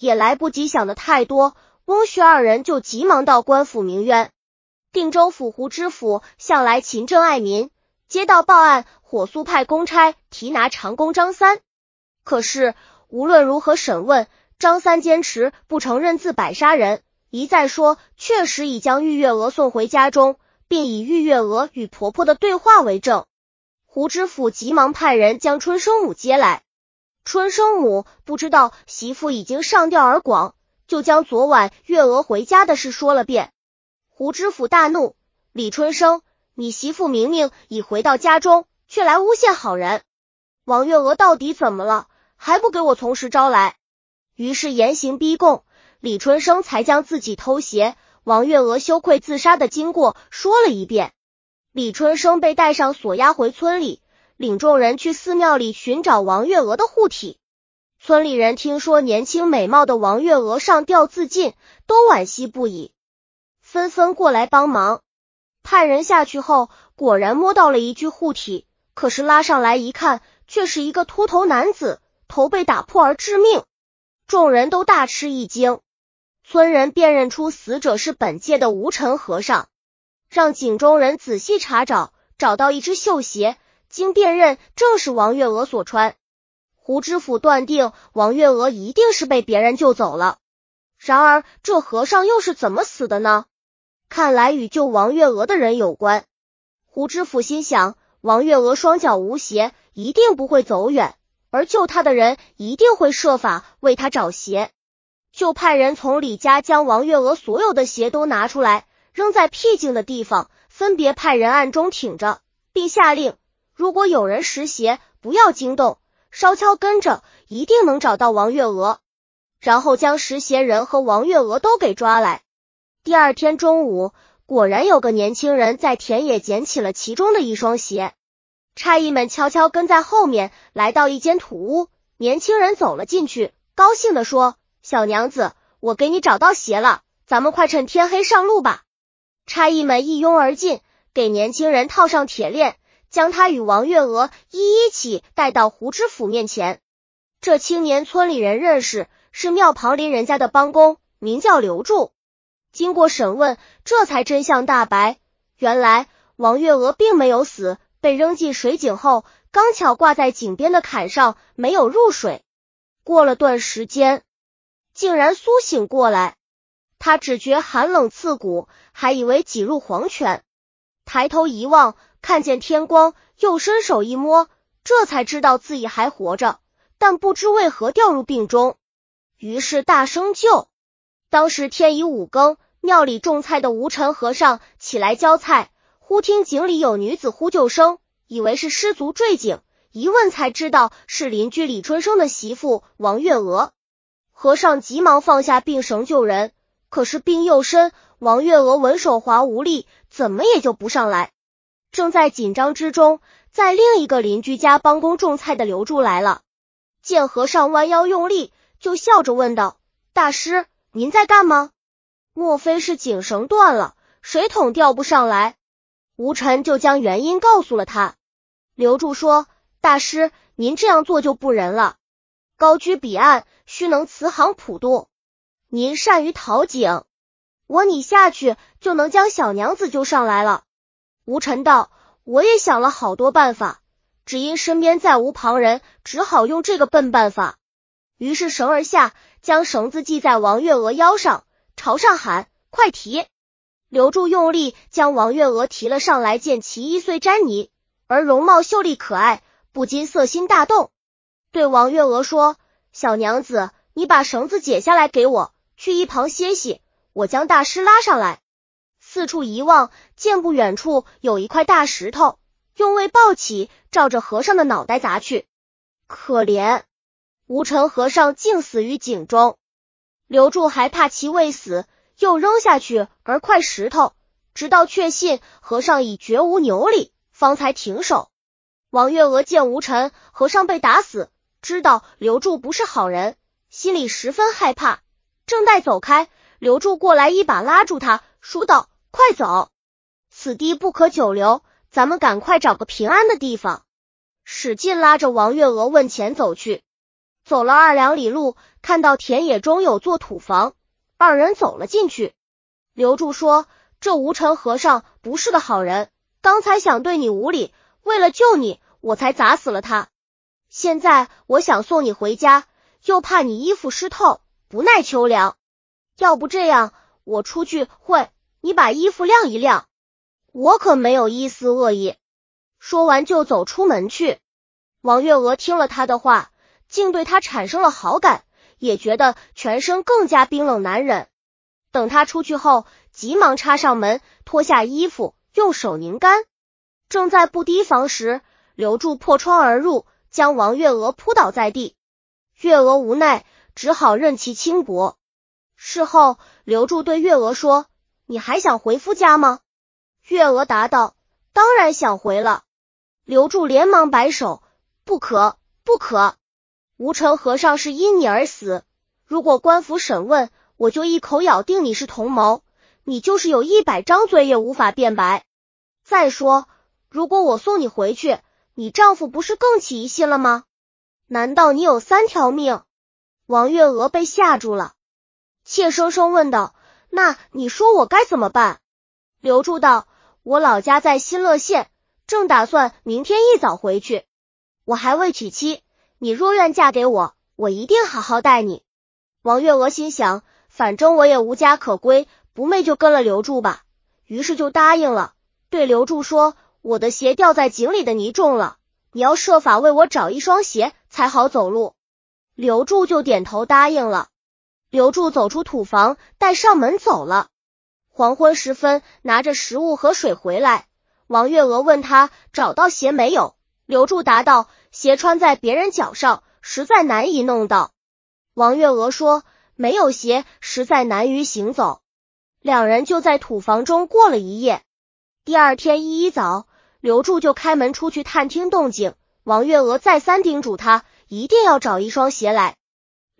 也来不及想的太多，翁婿二人就急忙到官府鸣冤。定州府胡知府向来勤政爱民，接到报案，火速派公差提拿长工张三。可是无论如何审问，张三坚持不承认自百杀人，一再说确实已将玉月娥送回家中，并以玉月娥与婆婆的对话为证。胡知府急忙派人将春生母接来。春生母不知道媳妇已经上吊而广，就将昨晚月娥回家的事说了遍。胡知府大怒：“李春生，你媳妇明明已回到家中，却来诬陷好人。王月娥到底怎么了？还不给我从实招来？”于是严刑逼供，李春生才将自己偷鞋、王月娥羞愧自杀的经过说了一遍。李春生被带上锁押回村里，领众人去寺庙里寻找王月娥的护体。村里人听说年轻美貌的王月娥上吊自尽，都惋惜不已。纷纷过来帮忙，派人下去后，果然摸到了一具护体，可是拉上来一看，却是一个秃头男子，头被打破而致命。众人都大吃一惊，村人辨认出死者是本界的无尘和尚，让井中人仔细查找，找到一只绣鞋，经辨认正是王月娥所穿。胡知府断定王月娥一定是被别人救走了，然而这和尚又是怎么死的呢？看来与救王月娥的人有关。胡知府心想，王月娥双脚无鞋，一定不会走远，而救她的人一定会设法为她找鞋，就派人从李家将王月娥所有的鞋都拿出来，扔在僻静的地方，分别派人暗中挺着，并下令，如果有人拾鞋，不要惊动，稍悄跟着，一定能找到王月娥。然后将拾鞋人和王月娥都给抓来。第二天中午，果然有个年轻人在田野捡起了其中的一双鞋。差役们悄悄跟在后面，来到一间土屋。年轻人走了进去，高兴的说：“小娘子，我给你找到鞋了，咱们快趁天黑上路吧。”差役们一拥而进，给年轻人套上铁链，将他与王月娥一一起带到胡知府面前。这青年村里人认识，是庙旁邻人家的帮工，名叫刘柱。经过审问，这才真相大白。原来王月娥并没有死，被扔进水井后，刚巧挂在井边的坎上，没有入水。过了段时间，竟然苏醒过来。他只觉寒冷刺骨，还以为挤入黄泉。抬头一望，看见天光，又伸手一摸，这才知道自己还活着，但不知为何掉入病中。于是大声救。当时天已五更，庙里种菜的无尘和尚起来浇菜，忽听井里有女子呼救声，以为是失足坠井，一问才知道是邻居李春生的媳妇王月娥。和尚急忙放下病绳救人，可是病又深，王月娥稳手滑无力，怎么也救不上来。正在紧张之中，在另一个邻居家帮工种菜的刘柱来了，见和尚弯腰用力，就笑着问道：“大师。”您在干吗？莫非是井绳断了，水桶吊不上来？吴尘就将原因告诉了他。刘柱说：“大师，您这样做就不仁了。高居彼岸，须能慈航普渡。您善于淘井，我你下去就能将小娘子救上来了。”吴尘道：“我也想了好多办法，只因身边再无旁人，只好用这个笨办法。”于是绳儿下。将绳子系在王月娥腰上，朝上喊：“快提！”刘柱用力将王月娥提了上来，见其衣虽沾泥，而容貌秀丽可爱，不禁色心大动，对王月娥说：“小娘子，你把绳子解下来给我，去一旁歇息，我将大师拉上来。”四处一望，见不远处有一块大石头，用力抱起，照着和尚的脑袋砸去，可怜。无尘和尚竟死于井中，刘柱还怕其未死，又扔下去而块石头，直到确信和尚已绝无牛力，方才停手。王月娥见无尘和尚被打死，知道刘柱不是好人，心里十分害怕，正待走开，刘柱过来一把拉住他，说道：“快走，此地不可久留，咱们赶快找个平安的地方。”使劲拉着王月娥问前走去。走了二两里路，看到田野中有座土房，二人走了进去。刘柱说：“这无尘和尚不是个好人，刚才想对你无礼，为了救你，我才砸死了他。现在我想送你回家，又怕你衣服湿透，不耐秋凉。要不这样，我出去会，你把衣服晾一晾。我可没有一丝恶意。”说完就走出门去。王月娥听了他的话。竟对他产生了好感，也觉得全身更加冰冷难忍。等他出去后，急忙插上门，脱下衣服，用手拧干。正在不提防时，刘柱破窗而入，将王月娥扑倒在地。月娥无奈，只好任其轻薄。事后，刘柱对月娥说：“你还想回夫家吗？”月娥答道：“当然想回了。”刘柱连忙摆手：“不可，不可。”无尘和尚是因你而死，如果官府审问，我就一口咬定你是同谋，你就是有一百张嘴也无法辩白。再说，如果我送你回去，你丈夫不是更起疑心了吗？难道你有三条命？王月娥被吓住了，怯生生问道：“那你说我该怎么办？”刘柱道：“我老家在新乐县，正打算明天一早回去，我还未娶妻。”你若愿嫁给我，我一定好好待你。王月娥心想，反正我也无家可归，不昧就跟了刘柱吧。于是就答应了，对刘柱说：“我的鞋掉在井里的泥中了，你要设法为我找一双鞋，才好走路。”刘柱就点头答应了。刘柱走出土房，带上门走了。黄昏时分，拿着食物和水回来，王月娥问他找到鞋没有。刘柱答道。鞋穿在别人脚上，实在难以弄到。王月娥说：“没有鞋，实在难于行走。”两人就在土房中过了一夜。第二天一一早，刘柱就开门出去探听动静。王月娥再三叮嘱他，一定要找一双鞋来。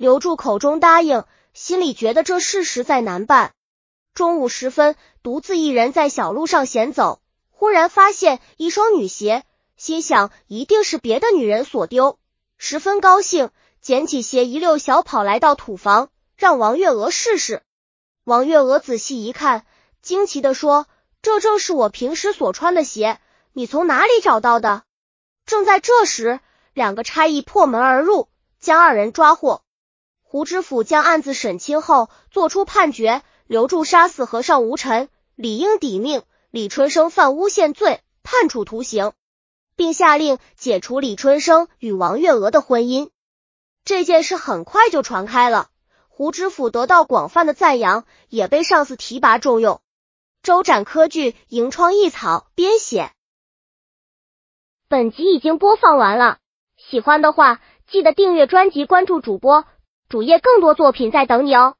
刘柱口中答应，心里觉得这事实在难办。中午时分，独自一人在小路上闲走，忽然发现一双女鞋。心想一定是别的女人所丢，十分高兴，捡起鞋一溜小跑来到土房，让王月娥试试。王月娥仔细一看，惊奇的说：“这正是我平时所穿的鞋，你从哪里找到的？”正在这时，两个差役破门而入，将二人抓获。胡知府将案子审清后，作出判决：刘柱杀死和尚吴尘，理应抵命；李春生犯诬陷罪，判处徒刑。并下令解除李春生与王月娥的婚姻。这件事很快就传开了，胡知府得到广泛的赞扬，也被上司提拔重用。周展科剧《萤窗异草》编写。本集已经播放完了，喜欢的话记得订阅专辑，关注主播主页，更多作品在等你哦。